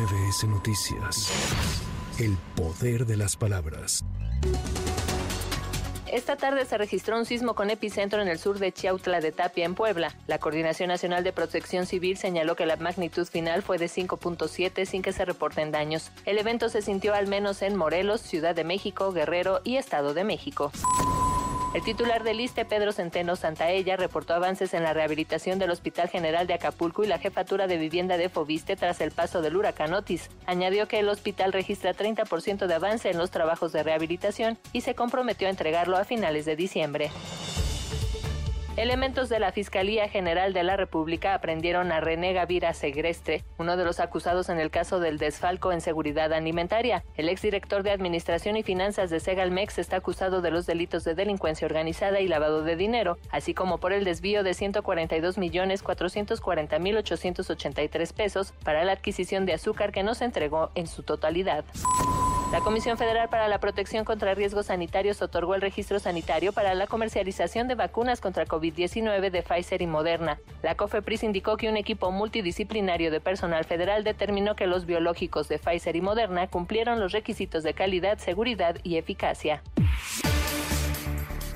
MBS Noticias. El poder de las palabras. Esta tarde se registró un sismo con epicentro en el sur de Chiautla de Tapia, en Puebla. La Coordinación Nacional de Protección Civil señaló que la magnitud final fue de 5.7 sin que se reporten daños. El evento se sintió al menos en Morelos, Ciudad de México, Guerrero y Estado de México. El titular del ISTE, Pedro Centeno Santaella, reportó avances en la rehabilitación del Hospital General de Acapulco y la jefatura de vivienda de Foviste tras el paso del huracán Otis. Añadió que el hospital registra 30% de avance en los trabajos de rehabilitación y se comprometió a entregarlo a finales de diciembre. Elementos de la Fiscalía General de la República aprendieron a René Gavira Segrestre, uno de los acusados en el caso del desfalco en seguridad alimentaria. El exdirector de Administración y Finanzas de Segalmex está acusado de los delitos de delincuencia organizada y lavado de dinero, así como por el desvío de 142 millones 440 mil 883 pesos para la adquisición de azúcar que no se entregó en su totalidad. La Comisión Federal para la Protección contra Riesgos Sanitarios otorgó el registro sanitario para la comercialización de vacunas contra COVID-19 de Pfizer y Moderna. La COFEPRIS indicó que un equipo multidisciplinario de personal federal determinó que los biológicos de Pfizer y Moderna cumplieron los requisitos de calidad, seguridad y eficacia.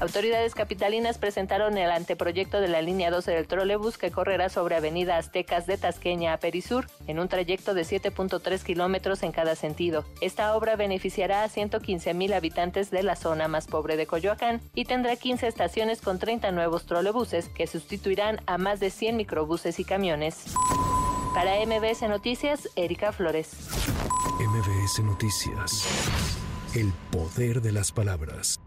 Autoridades capitalinas presentaron el anteproyecto de la línea 12 del trolebús que correrá sobre Avenida Aztecas de Tasqueña a Perisur en un trayecto de 7.3 kilómetros en cada sentido. Esta obra beneficiará a 115 mil habitantes de la zona más pobre de Coyoacán y tendrá 15 estaciones con 30 nuevos trolebuses que sustituirán a más de 100 microbuses y camiones. Para MBS Noticias, Erika Flores. MBS Noticias. El poder de las palabras.